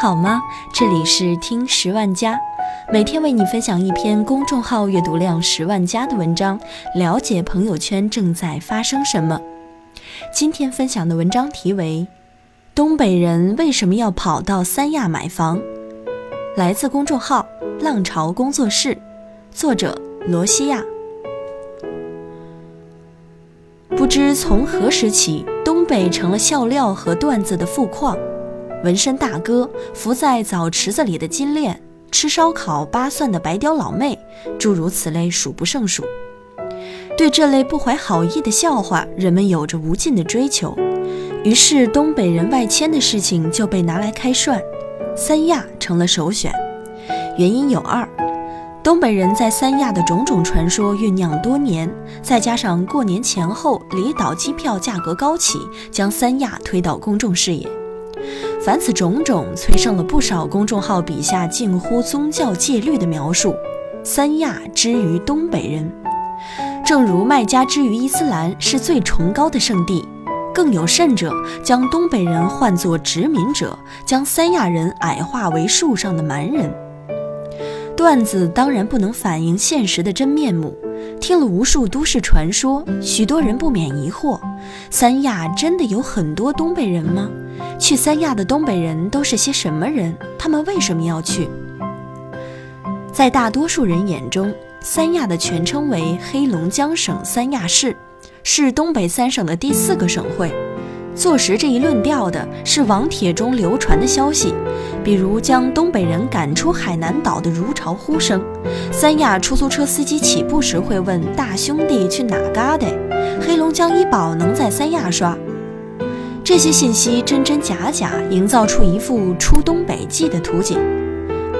好吗？这里是听十万加，每天为你分享一篇公众号阅读量十万加的文章，了解朋友圈正在发生什么。今天分享的文章题为《东北人为什么要跑到三亚买房》，来自公众号浪潮工作室，作者罗西亚。不知从何时起，东北成了笑料和段子的富矿。纹身大哥、浮在澡池子里的金链、吃烧烤扒蒜的白貂老妹，诸如此类数不胜数。对这类不怀好意的笑话，人们有着无尽的追求。于是，东北人外迁的事情就被拿来开涮，三亚成了首选。原因有二。东北人在三亚的种种传说酝酿多年，再加上过年前后离岛机票价格高起，将三亚推到公众视野。凡此种种，催生了不少公众号笔下近乎宗教戒律的描述。三亚之于东北人，正如麦加之于伊斯兰是最崇高的圣地，更有甚者，将东北人唤作殖民者，将三亚人矮化为树上的蛮人。段子当然不能反映现实的真面目。听了无数都市传说，许多人不免疑惑：三亚真的有很多东北人吗？去三亚的东北人都是些什么人？他们为什么要去？在大多数人眼中，三亚的全称为黑龙江省三亚市，是东北三省的第四个省会。坐实这一论调的是网帖中流传的消息，比如将东北人赶出海南岛的如潮呼声。三亚出租车司机起步时会问大兄弟去哪嘎达？黑龙江医保能在三亚刷？这些信息真真假假，营造出一副出东北记的图景。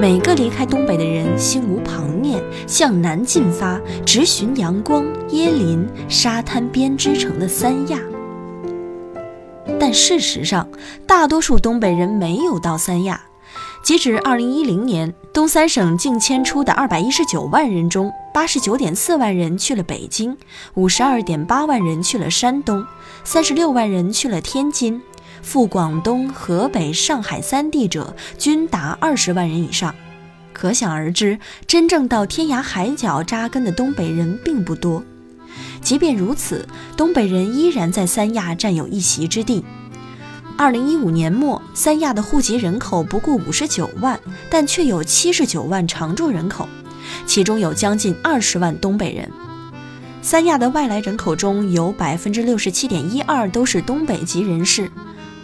每个离开东北的人心无旁念，向南进发，直寻阳光、椰林、沙滩编织成的三亚。但事实上，大多数东北人没有到三亚。截止二零一零年，东三省净迁出的二百一十九万人中，八十九点四万人去了北京，五十二点八万人去了山东，三十六万人去了天津，赴广东、河北、上海三地者均达二十万人以上。可想而知，真正到天涯海角扎根的东北人并不多。即便如此，东北人依然在三亚占有一席之地。二零一五年末，三亚的户籍人口不过五十九万，但却有七十九万常住人口，其中有将近二十万东北人。三亚的外来人口中有百分之六十七点一二都是东北籍人士。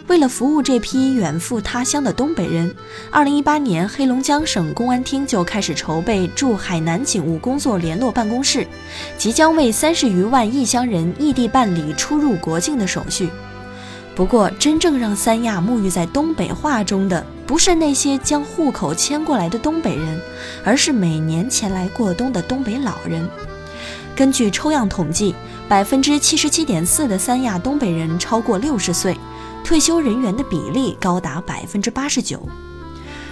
为了服务这批远赴他乡的东北人，二零一八年，黑龙江省公安厅就开始筹备驻海南警务工作联络办公室，即将为三十余万异乡人异地办理出入国境的手续。不过，真正让三亚沐浴在东北话中的，不是那些将户口迁过来的东北人，而是每年前来过冬的东北老人。根据抽样统计，百分之七十七点四的三亚东北人超过六十岁。退休人员的比例高达百分之八十九，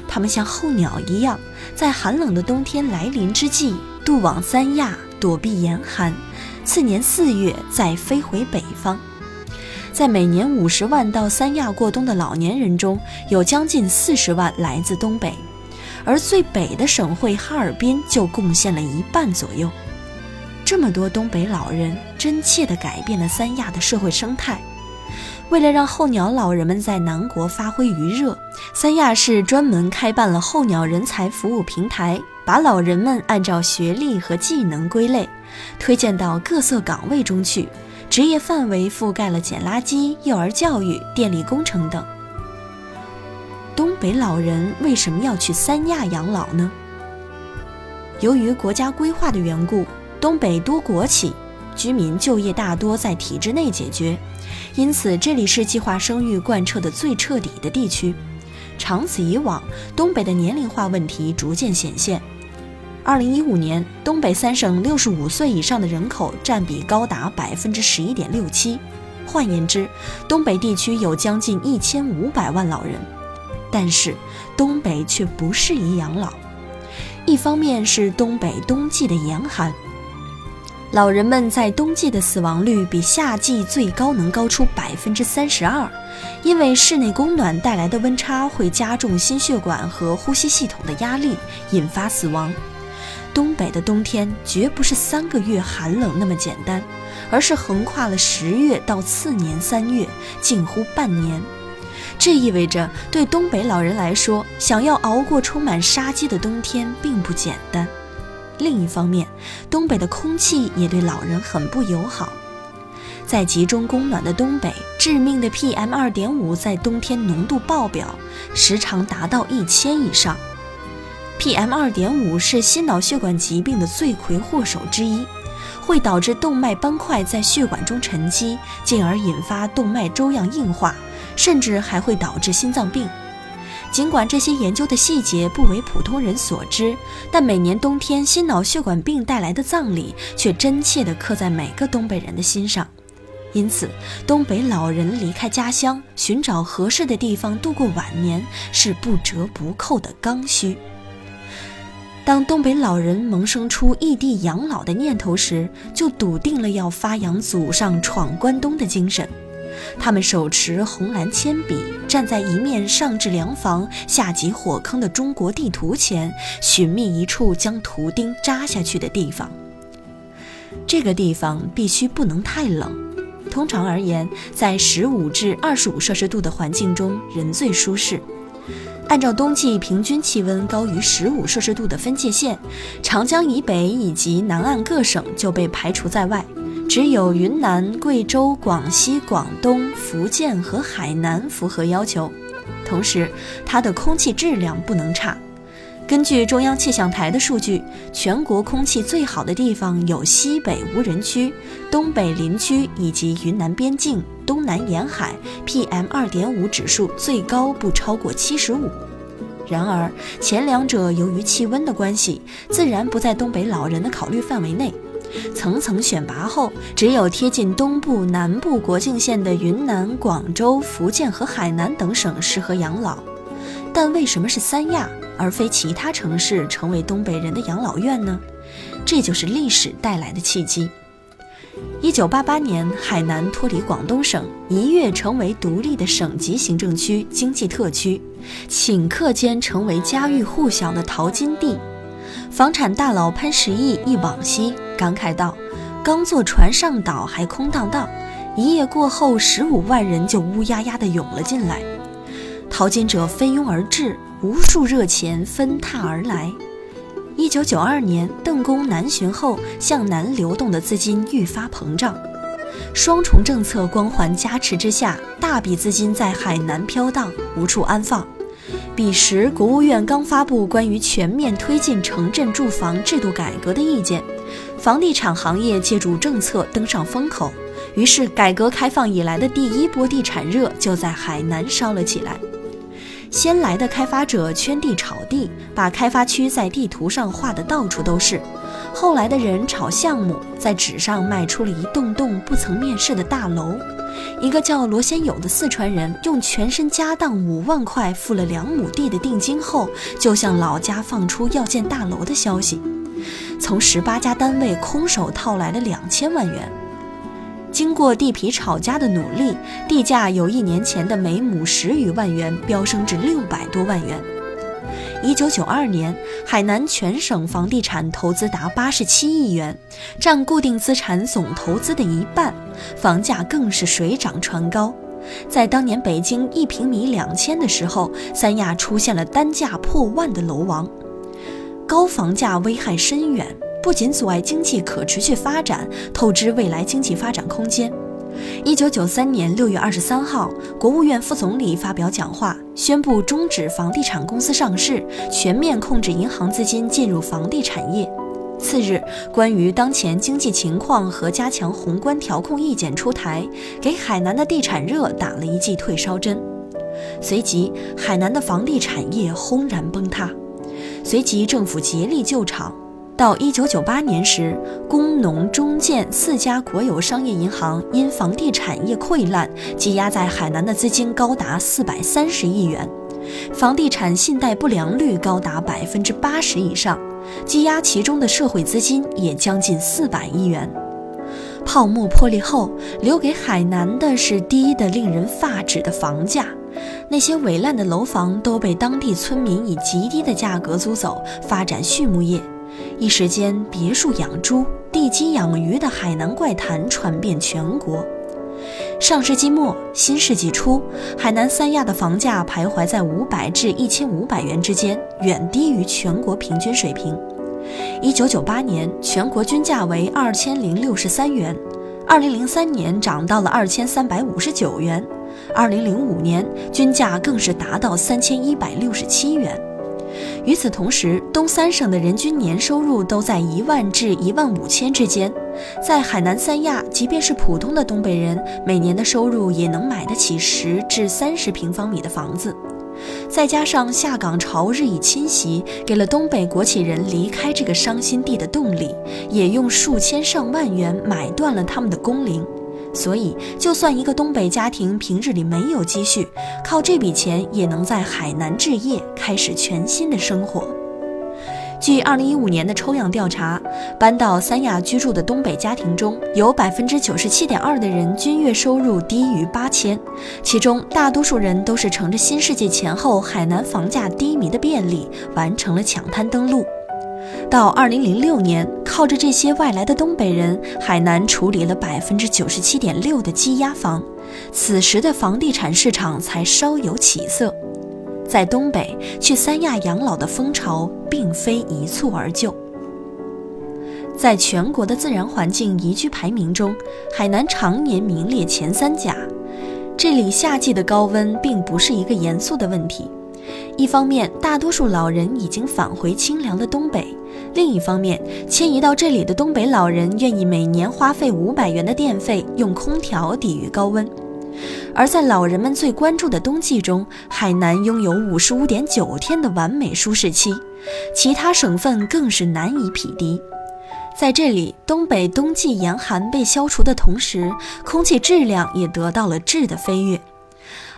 他们像候鸟一样，在寒冷的冬天来临之际渡往三亚躲避严寒，次年四月再飞回北方。在每年五十万到三亚过冬的老年人中，有将近四十万来自东北，而最北的省会哈尔滨就贡献了一半左右。这么多东北老人，真切地改变了三亚的社会生态。为了让候鸟老人们在南国发挥余热，三亚市专门开办了候鸟人才服务平台，把老人们按照学历和技能归类，推荐到各色岗位中去，职业范围覆盖了捡垃圾、幼儿教育、电力工程等。东北老人为什么要去三亚养老呢？由于国家规划的缘故，东北多国企。居民就业大多在体制内解决，因此这里是计划生育贯彻的最彻底的地区。长此以往，东北的年龄化问题逐渐显现。二零一五年，东北三省六十五岁以上的人口占比高达百分之十一点六七，换言之，东北地区有将近一千五百万老人。但是，东北却不适宜养老，一方面是东北冬季的严寒。老人们在冬季的死亡率比夏季最高能高出百分之三十二，因为室内供暖带来的温差会加重心血管和呼吸系统的压力，引发死亡。东北的冬天绝不是三个月寒冷那么简单，而是横跨了十月到次年三月，近乎半年。这意味着，对东北老人来说，想要熬过充满杀机的冬天并不简单。另一方面，东北的空气也对老人很不友好。在集中供暖的东北，致命的 PM2.5 在冬天浓度爆表，时常达到一千以上。PM2.5 是心脑血管疾病的罪魁祸首之一，会导致动脉斑块在血管中沉积，进而引发动脉粥样硬化，甚至还会导致心脏病。尽管这些研究的细节不为普通人所知，但每年冬天心脑血管病带来的葬礼却真切地刻在每个东北人的心上。因此，东北老人离开家乡，寻找合适的地方度过晚年，是不折不扣的刚需。当东北老人萌生出异地养老的念头时，就笃定了要发扬祖上闯关东的精神。他们手持红蓝铅笔，站在一面上至粮房、下及火坑的中国地图前，寻觅一处将图钉扎下去的地方。这个地方必须不能太冷。通常而言，在十五至二十五摄氏度的环境中，人最舒适。按照冬季平均气温高于十五摄氏度的分界线，长江以北以及南岸各省就被排除在外。只有云南、贵州、广西、广东、福建和海南符合要求，同时它的空气质量不能差。根据中央气象台的数据，全国空气最好的地方有西北无人区、东北林区以及云南边境、东南沿海，PM 2.5指数最高不超过七十五。然而，前两者由于气温的关系，自然不在东北老人的考虑范围内。层层选拔后，只有贴近东部、南部国境线的云南、广州、福建和海南等省适合养老。但为什么是三亚而非其他城市成为东北人的养老院呢？这就是历史带来的契机。一九八八年，海南脱离广东省，一跃成为独立的省级行政区、经济特区，顷刻间成为家喻户晓的淘金地。房产大佬潘石屹一往昔，感慨道：“刚坐船上岛还空荡荡，一夜过后，十五万人就乌压压地涌了进来。淘金者蜂拥而至，无数热钱纷沓而来。一九九二年，邓公南巡后，向南流动的资金愈发膨胀，双重政策光环加持之下，大笔资金在海南飘荡，无处安放。”彼时，国务院刚发布关于全面推进城镇住房制度改革的意见，房地产行业借助政策登上风口，于是改革开放以来的第一波地产热就在海南烧了起来。先来的开发者圈地炒地，把开发区在地图上画得到处都是；后来的人炒项目，在纸上卖出了一栋栋不曾面世的大楼。一个叫罗先友的四川人，用全身家当五万块付了两亩地的定金后，就向老家放出要建大楼的消息，从十八家单位空手套来了两千万元。经过地皮炒家的努力，地价由一年前的每亩十余万元飙升至六百多万元。一九九二年，海南全省房地产投资达八十七亿元，占固定资产总投资的一半，房价更是水涨船高。在当年北京一平米两千的时候，三亚出现了单价破万的楼王。高房价危害深远，不仅阻碍经济可持续发展，透支未来经济发展空间。一九九三年六月二十三号，国务院副总理发表讲话，宣布终止房地产公司上市，全面控制银行资金进入房地产业。次日，关于当前经济情况和加强宏观调控意见出台，给海南的地产热打了一剂退烧针。随即，海南的房地产业轰然崩塌。随即，政府竭力救场。到一九九八年时，工农中建四家国有商业银行因房地产业溃烂，积压在海南的资金高达四百三十亿元。房地产信贷不良率高达百分之八十以上，积压其中的社会资金也将近四百亿元。泡沫破裂后，留给海南的是低的令人发指的房价，那些伪烂的楼房都被当地村民以极低的价格租走，发展畜牧业。一时间，别墅养猪、地基养鱼的海南怪谈传遍全国。上世纪末、新世纪初，海南三亚的房价徘徊在五百至一千五百元之间，远低于全国平均水平。一九九八年，全国均价为二千零六十三元；二零零三年涨到了二千三百五十九元；二零零五年均价更是达到三千一百六十七元。与此同时，东三省的人均年收入都在一万至一万五千之间。在海南三亚，即便是普通的东北人，每年的收入也能买得起十至三十平方米的房子。再加上下岗潮日益侵袭，给了东北国企人离开这个伤心地的动力，也用数千上万元买断了他们的工龄。所以，就算一个东北家庭平日里没有积蓄，靠这笔钱也能在海南置业，开始全新的生活。据2015年的抽样调查，搬到三亚居住的东北家庭中有97.2%的人均月收入低于八千，其中大多数人都是乘着新世纪前后海南房价低迷的便利，完成了抢滩登陆。到二零零六年，靠着这些外来的东北人，海南处理了百分之九十七点六的积压房，此时的房地产市场才稍有起色。在东北去三亚养老的风潮并非一蹴而就，在全国的自然环境宜居排名中，海南常年名列前三甲。这里夏季的高温并不是一个严肃的问题。一方面，大多数老人已经返回清凉的东北；另一方面，迁移到这里的东北老人愿意每年花费五百元的电费用空调抵御高温。而在老人们最关注的冬季中，海南拥有五十五点九天的完美舒适期，其他省份更是难以匹敌。在这里，东北冬季严寒被消除的同时，空气质量也得到了质的飞跃。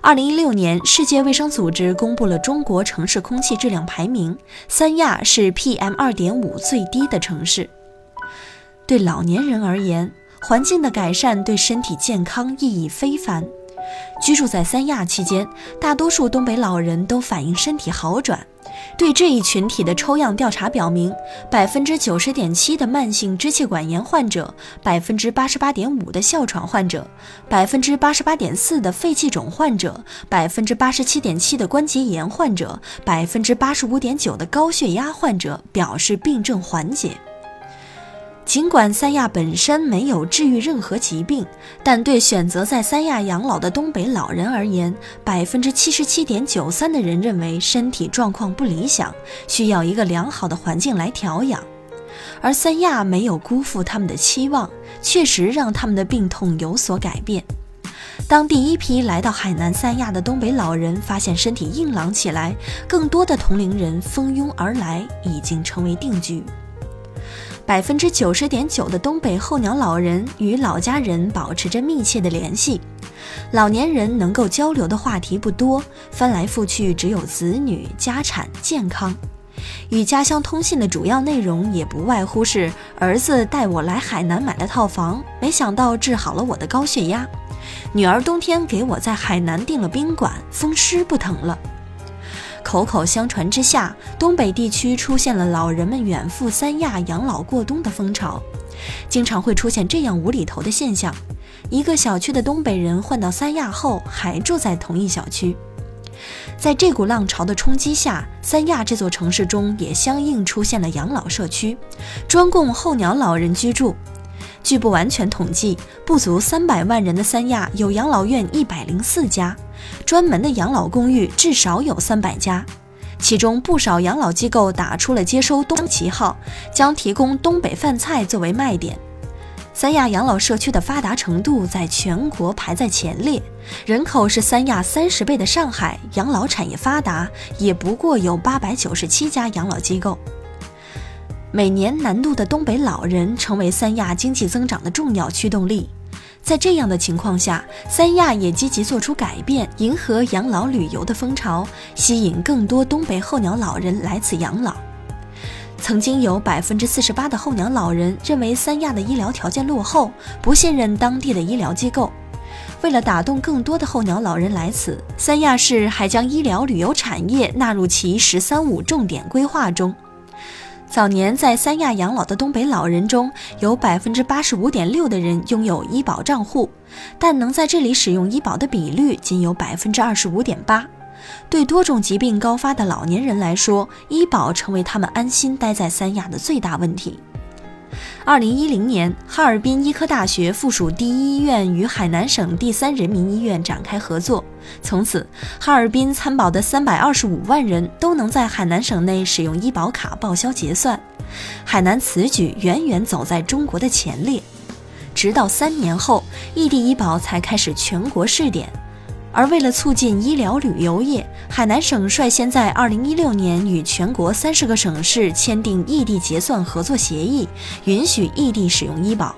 二零一六年，世界卫生组织公布了中国城市空气质量排名，三亚是 PM 二点五最低的城市。对老年人而言，环境的改善对身体健康意义非凡。居住在三亚期间，大多数东北老人都反映身体好转。对这一群体的抽样调查表明，百分之九十点七的慢性支气管炎患者，百分之八十八点五的哮喘患者，百分之八十八点四的肺气肿患者，百分之八十七点七的关节炎患者，百分之八十五点九的高血压患者表示病症缓解。尽管三亚本身没有治愈任何疾病，但对选择在三亚养老的东北老人而言，百分之七十七点九三的人认为身体状况不理想，需要一个良好的环境来调养。而三亚没有辜负他们的期望，确实让他们的病痛有所改变。当第一批来到海南三亚的东北老人发现身体硬朗起来，更多的同龄人蜂拥而来，已经成为定局。百分之九十点九的东北候鸟老人与老家人保持着密切的联系，老年人能够交流的话题不多，翻来覆去只有子女、家产、健康。与家乡通信的主要内容也不外乎是：儿子带我来海南买了套房，没想到治好了我的高血压；女儿冬天给我在海南订了宾馆，风湿不疼了。口口相传之下，东北地区出现了老人们远赴三亚养老过冬的风潮，经常会出现这样无厘头的现象：一个小区的东北人换到三亚后，还住在同一小区。在这股浪潮的冲击下，三亚这座城市中也相应出现了养老社区，专供候鸟老人居住。据不完全统计，不足三百万人的三亚有养老院一百零四家。专门的养老公寓至少有三百家，其中不少养老机构打出了接收东旗号，将提供东北饭菜作为卖点。三亚养老社区的发达程度在全国排在前列，人口是三亚三十倍的上海，养老产业发达，也不过有八百九十七家养老机构。每年南渡的东北老人成为三亚经济增长的重要驱动力。在这样的情况下，三亚也积极做出改变，迎合养老旅游的风潮，吸引更多东北候鸟老人来此养老。曾经有百分之四十八的候鸟老人认为三亚的医疗条件落后，不信任当地的医疗机构。为了打动更多的候鸟老人来此，三亚市还将医疗旅游产业纳入其“十三五”重点规划中。早年在三亚养老的东北老人中，有百分之八十五点六的人拥有医保账户，但能在这里使用医保的比率仅有百分之二十五点八。对多种疾病高发的老年人来说，医保成为他们安心待在三亚的最大问题。二零一零年，哈尔滨医科大学附属第一医院与海南省第三人民医院展开合作，从此，哈尔滨参保的三百二十五万人都能在海南省内使用医保卡报销结算。海南此举远远走在中国的前列。直到三年后，异地医保才开始全国试点。而为了促进医疗旅游业，海南省率先在2016年与全国三十个省市签订异地结算合作协议，允许异地使用医保。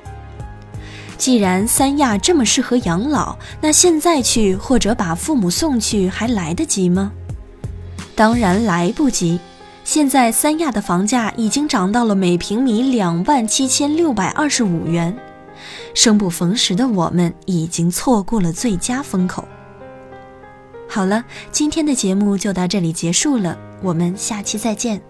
既然三亚这么适合养老，那现在去或者把父母送去还来得及吗？当然来不及。现在三亚的房价已经涨到了每平米两万七千六百二十五元，生不逢时的我们已经错过了最佳风口。好了，今天的节目就到这里结束了，我们下期再见。